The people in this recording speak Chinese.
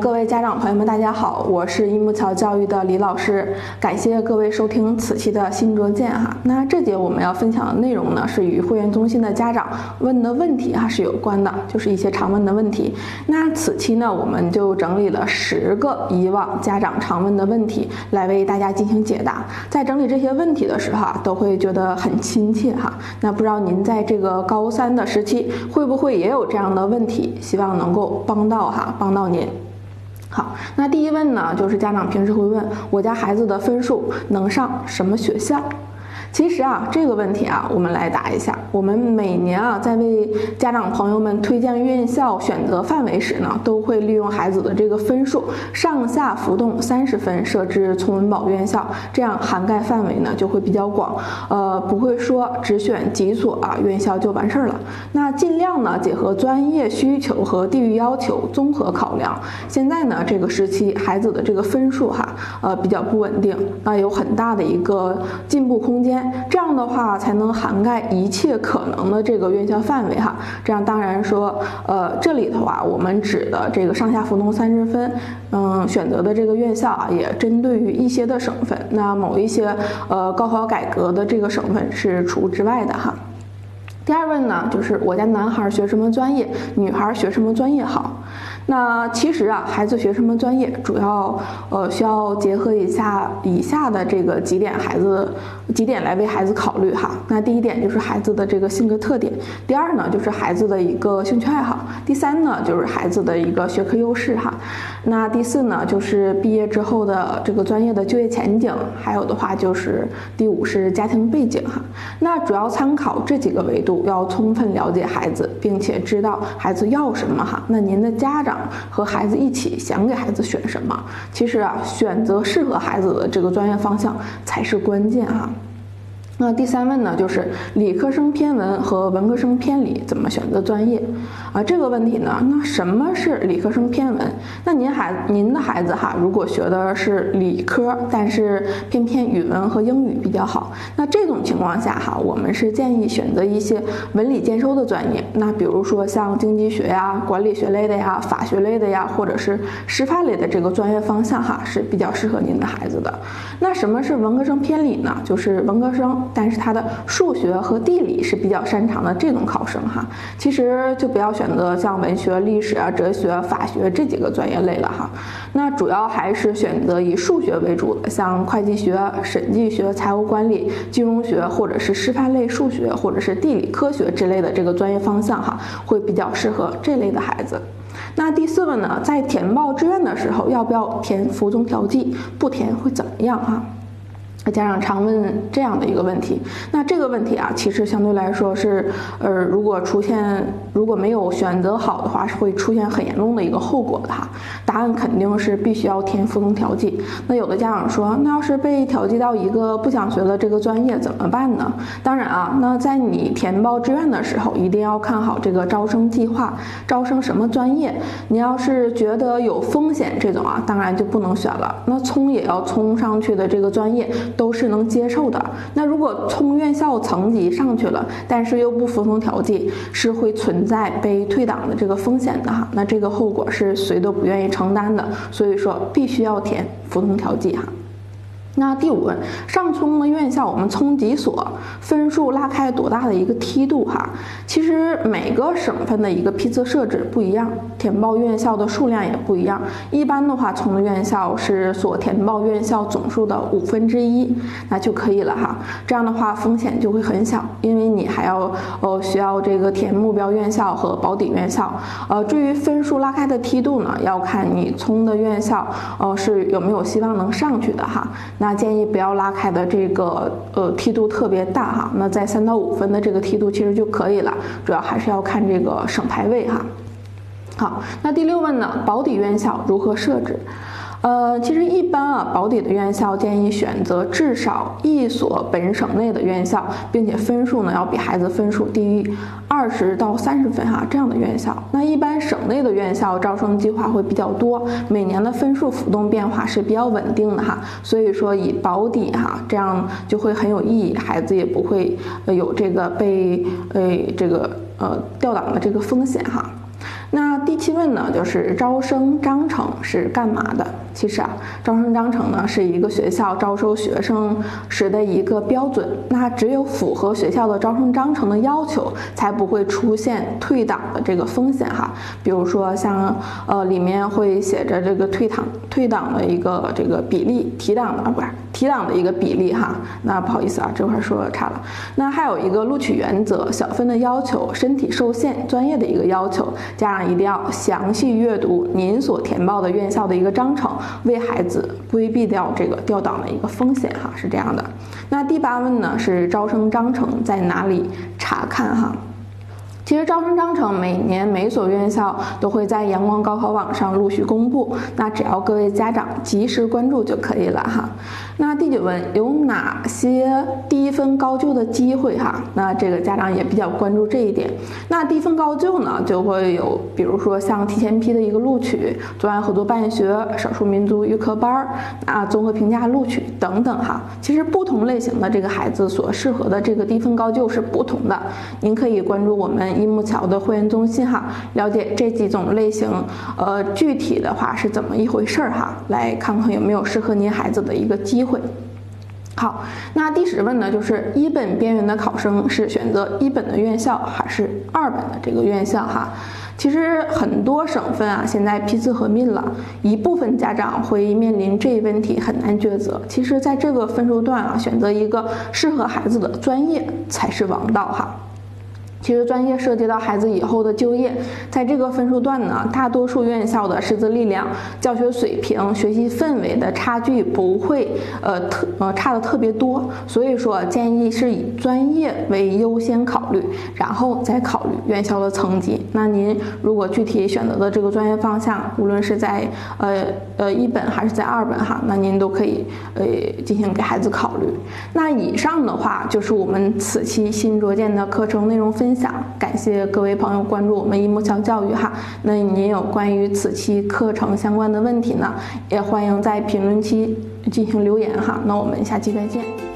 各位家长朋友们，大家好，我是樱木桥教育的李老师，感谢各位收听此期的新卓见哈。那这节我们要分享的内容呢，是与会员中心的家长问的问题哈是有关的，就是一些常问的问题。那此期呢，我们就整理了十个以往家长常问的问题，来为大家进行解答。在整理这些问题的时候啊，都会觉得很亲切哈。那不知道您在这个高三的时期，会不会也有这样的问题？希望能够帮到哈，帮到您。好，那第一问呢，就是家长平时会问我家孩子的分数能上什么学校？其实啊，这个问题啊，我们来答一下。我们每年啊，在为家长朋友们推荐院校选择范围时呢，都会利用孩子的这个分数上下浮动三十分，设置聪文保院校，这样涵盖范围呢就会比较广。呃，不会说只选几所啊院校就完事儿了。那尽量呢结合专业需求和地域要求综合考量。现在呢这个时期孩子的这个分数哈，呃比较不稳定，那有很大的一个进步空间。这样的话才能涵盖一切可能的这个院校范围哈。这样当然说，呃，这里头啊，我们指的这个上下浮动三十分，嗯，选择的这个院校啊，也针对于一些的省份。那某一些呃高考改革的这个省份是除之外的哈。第二问呢，就是我家男孩学什么专业，女孩学什么专业好？那其实啊，孩子学什么专业，主要呃需要结合一下以下的这个几点，孩子几点来为孩子考虑哈。那第一点就是孩子的这个性格特点，第二呢就是孩子的一个兴趣爱好，第三呢就是孩子的一个学科优势哈。那第四呢就是毕业之后的这个专业的就业前景，还有的话就是第五是家庭背景哈。那主要参考这几个维度，要充分了解孩子，并且知道孩子要什么哈。那您的家长。和孩子一起想给孩子选什么？其实啊，选择适合孩子的这个专业方向才是关键啊。那第三问呢，就是理科生偏文和文科生偏理怎么选择专业啊？这个问题呢，那什么是理科生偏文？那您孩您的孩子哈，如果学的是理科，但是偏偏语文和英语比较好，那这种情况下哈，我们是建议选择一些文理兼收的专业。那比如说像经济学呀、管理学类的呀、法学类的呀，或者是师范类的这个专业方向哈，是比较适合您的孩子的。那什么是文科生偏理呢？就是文科生。但是他的数学和地理是比较擅长的这种考生哈，其实就不要选择像文学、历史啊、哲学、法学这几个专业类了哈。那主要还是选择以数学为主的，像会计学、审计学、财务管理、金融学，或者是师范类数学，或者是地理科学之类的这个专业方向哈，会比较适合这类的孩子。那第四个呢，在填报志愿的时候，要不要填服从调剂？不填会怎么样哈哈？家长常问这样的一个问题，那这个问题啊，其实相对来说是，呃，如果出现如果没有选择好的话，是会出现很严重的一个后果的哈。答案肯定是必须要填服从调剂。那有的家长说，那要是被调剂到一个不想学的这个专业怎么办呢？当然啊，那在你填报志愿的时候，一定要看好这个招生计划，招生什么专业。你要是觉得有风险这种啊，当然就不能选了。那冲也要冲上去的这个专业。都是能接受的。那如果从院校层级上去了，但是又不服从调剂，是会存在被退档的这个风险的哈。那这个后果是谁都不愿意承担的，所以说必须要填服从调剂哈。那第五问，上冲的院校我们冲几所，分数拉开多大的一个梯度哈？其实每个省份的一个批次设置不一样，填报院校的数量也不一样。一般的话，冲的院校是所填报院校总数的五分之一，那就可以了哈。这样的话风险就会很小，因为你还要呃需要这个填目标院校和保底院校。呃，至于分数拉开的梯度呢，要看你冲的院校呃是有没有希望能上去的哈。那建议不要拉开的这个呃梯度特别大哈，那在三到五分的这个梯度其实就可以了，主要还是要看这个省排位哈。好，那第六问呢，保底院校如何设置？呃，其实一般啊，保底的院校建议选择至少一所本省内的院校，并且分数呢要比孩子分数低于二十到三十分哈，这样的院校。那一般省内的院校招生计划会比较多，每年的分数浮动变化是比较稳定的哈，所以说以保底哈，这样就会很有意义，孩子也不会有这个被呃这个呃调档的这个风险哈。那第七问呢，就是招生章程是干嘛的？其实啊，招生章程呢是一个学校招收学生时的一个标准。那只有符合学校的招生章程的要求，才不会出现退档的这个风险哈。比如说像呃里面会写着这个退档退档的一个这个比例，提档的啊不提档的一个比例哈。那不好意思啊，这块说差了。那还有一个录取原则、小分的要求、身体受限、专业的一个要求，家长一定要详细阅读您所填报的院校的一个章程，为孩子规避掉这个调档的一个风险哈，是这样的。那第八问呢是招生章程在哪里查看哈？其实招生章程每年每所院校都会在阳光高考网上陆续公布，那只要各位家长及时关注就可以了哈。那第九问有哪些低分高就的机会哈？那这个家长也比较关注这一点。那低分高就呢，就会有比如说像提前批的一个录取、中外合作办学、少数民族预科班儿啊、综合评价录取等等哈。其实不同类型的这个孩子所适合的这个低分高就是不同的。您可以关注我们一木桥的会员中心哈，了解这几种类型，呃，具体的话是怎么一回事儿哈，来看看有没有适合您孩子的一个机。会好，那第十问呢，就是一本边缘的考生是选择一本的院校还是二本的这个院校哈？其实很多省份啊，现在批次合并了，一部分家长会面临这一问题很难抉择。其实，在这个分数段啊，选择一个适合孩子的专业才是王道哈。其实专业涉及到孩子以后的就业，在这个分数段呢，大多数院校的师资力量、教学水平、学习氛围的差距不会呃特呃差的特别多，所以说建议是以专业为优先考虑，然后再考虑院校的层级。那您如果具体选择的这个专业方向，无论是在呃呃一本还是在二本哈，那您都可以呃进行给孩子考虑。那以上的话就是我们此期新卓见的课程内容分。分享，感谢各位朋友关注我们一木桥教育哈。那您有关于此期课程相关的问题呢，也欢迎在评论区进行留言哈。那我们下期再见。